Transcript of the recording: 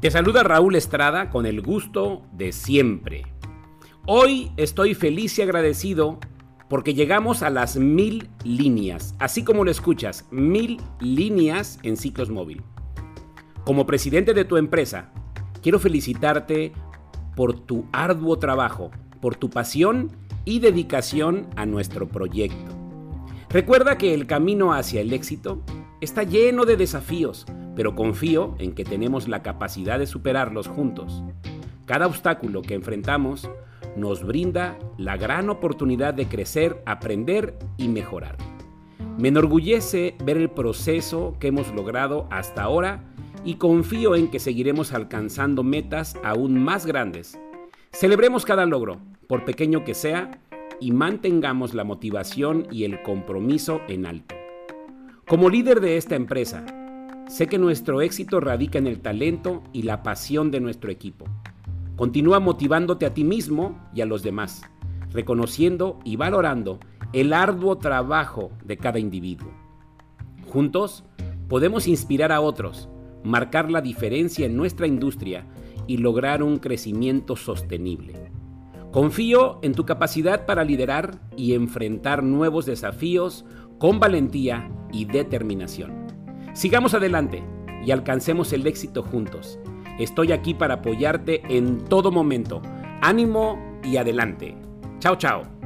Te saluda Raúl Estrada con el gusto de siempre. Hoy estoy feliz y agradecido porque llegamos a las mil líneas, así como lo escuchas, mil líneas en ciclos móvil. Como presidente de tu empresa, quiero felicitarte por tu arduo trabajo, por tu pasión y dedicación a nuestro proyecto. Recuerda que el camino hacia el éxito está lleno de desafíos, pero confío en que tenemos la capacidad de superarlos juntos. Cada obstáculo que enfrentamos nos brinda la gran oportunidad de crecer, aprender y mejorar. Me enorgullece ver el proceso que hemos logrado hasta ahora y confío en que seguiremos alcanzando metas aún más grandes. Celebremos cada logro, por pequeño que sea, y mantengamos la motivación y el compromiso en alto. Como líder de esta empresa, sé que nuestro éxito radica en el talento y la pasión de nuestro equipo. Continúa motivándote a ti mismo y a los demás, reconociendo y valorando el arduo trabajo de cada individuo. Juntos podemos inspirar a otros, marcar la diferencia en nuestra industria y lograr un crecimiento sostenible. Confío en tu capacidad para liderar y enfrentar nuevos desafíos con valentía y determinación. Sigamos adelante y alcancemos el éxito juntos. Estoy aquí para apoyarte en todo momento. Ánimo y adelante. Chao, chao.